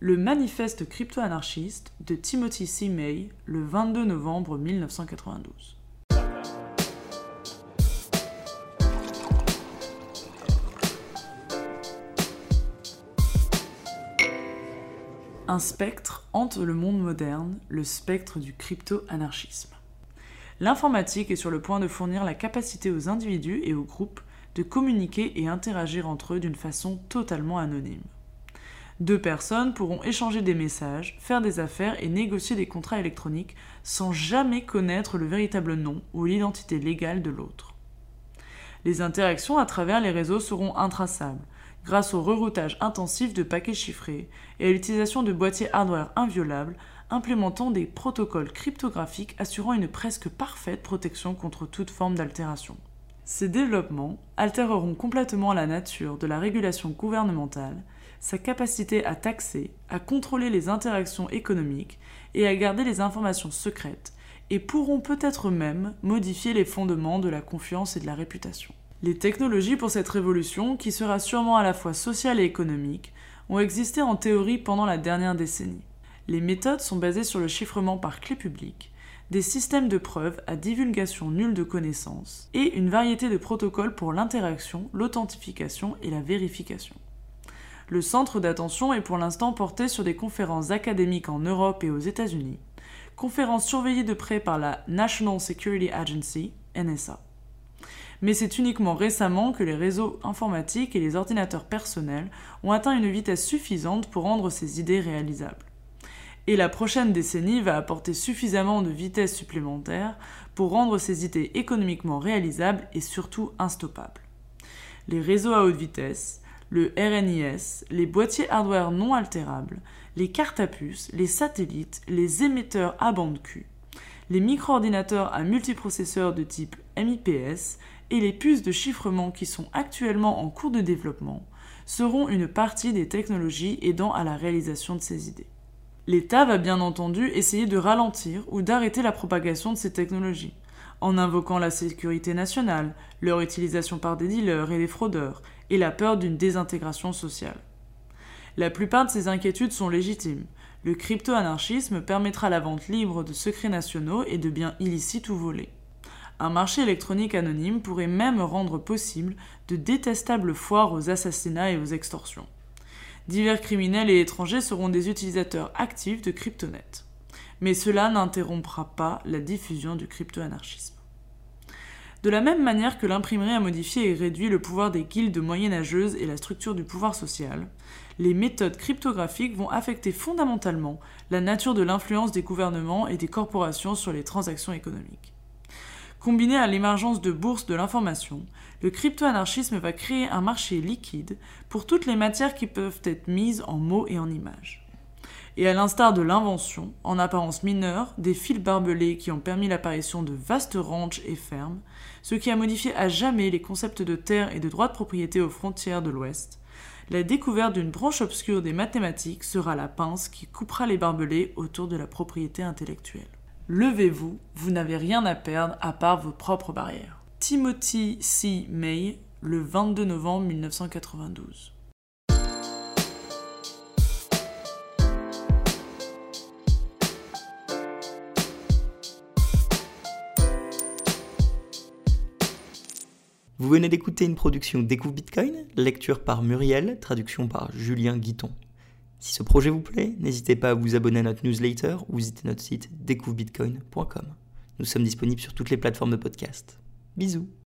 Le manifeste crypto-anarchiste de Timothy C. May, le 22 novembre 1992. Un spectre hante le monde moderne, le spectre du crypto-anarchisme. L'informatique est sur le point de fournir la capacité aux individus et aux groupes de communiquer et interagir entre eux d'une façon totalement anonyme. Deux personnes pourront échanger des messages, faire des affaires et négocier des contrats électroniques sans jamais connaître le véritable nom ou l'identité légale de l'autre. Les interactions à travers les réseaux seront intraçables, grâce au reroutage intensif de paquets chiffrés et à l'utilisation de boîtiers hardware inviolables implémentant des protocoles cryptographiques assurant une presque parfaite protection contre toute forme d'altération. Ces développements altéreront complètement la nature de la régulation gouvernementale, sa capacité à taxer, à contrôler les interactions économiques et à garder les informations secrètes, et pourront peut-être même modifier les fondements de la confiance et de la réputation. Les technologies pour cette révolution, qui sera sûrement à la fois sociale et économique, ont existé en théorie pendant la dernière décennie. Les méthodes sont basées sur le chiffrement par clé publique, des systèmes de preuves à divulgation nulle de connaissances, et une variété de protocoles pour l'interaction, l'authentification et la vérification. Le centre d'attention est pour l'instant porté sur des conférences académiques en Europe et aux États-Unis, conférences surveillées de près par la National Security Agency, NSA mais c'est uniquement récemment que les réseaux informatiques et les ordinateurs personnels ont atteint une vitesse suffisante pour rendre ces idées réalisables. Et la prochaine décennie va apporter suffisamment de vitesse supplémentaire pour rendre ces idées économiquement réalisables et surtout instoppables. Les réseaux à haute vitesse, le RNIS, les boîtiers hardware non altérables, les cartes à puce, les satellites, les émetteurs à bande Q, les micro-ordinateurs à multiprocesseurs de type MIPS et les puces de chiffrement qui sont actuellement en cours de développement seront une partie des technologies aidant à la réalisation de ces idées. L'État va bien entendu essayer de ralentir ou d'arrêter la propagation de ces technologies, en invoquant la sécurité nationale, leur utilisation par des dealers et des fraudeurs, et la peur d'une désintégration sociale. La plupart de ces inquiétudes sont légitimes. Le crypto-anarchisme permettra la vente libre de secrets nationaux et de biens illicites ou volés. Un marché électronique anonyme pourrait même rendre possible de détestables foires aux assassinats et aux extorsions. Divers criminels et étrangers seront des utilisateurs actifs de Cryptonet. Mais cela n'interrompra pas la diffusion du crypto-anarchisme. De la même manière que l'imprimerie a modifié et réduit le pouvoir des guildes moyenâgeuses et la structure du pouvoir social, les méthodes cryptographiques vont affecter fondamentalement la nature de l'influence des gouvernements et des corporations sur les transactions économiques. Combiné à l'émergence de bourses de l'information, le crypto-anarchisme va créer un marché liquide pour toutes les matières qui peuvent être mises en mots et en images. Et à l'instar de l'invention, en apparence mineure, des fils barbelés qui ont permis l'apparition de vastes ranches et fermes, ce qui a modifié à jamais les concepts de terre et de droit de propriété aux frontières de l'Ouest, la découverte d'une branche obscure des mathématiques sera la pince qui coupera les barbelés autour de la propriété intellectuelle. Levez-vous, vous n'avez rien à perdre à part vos propres barrières. Timothy C. May, le 22 novembre 1992. Vous venez d'écouter une production Découvre Bitcoin, lecture par Muriel, traduction par Julien Guiton. Si ce projet vous plaît, n'hésitez pas à vous abonner à notre newsletter ou visiter notre site découvrebitcoin.com. Nous sommes disponibles sur toutes les plateformes de podcast. Bisous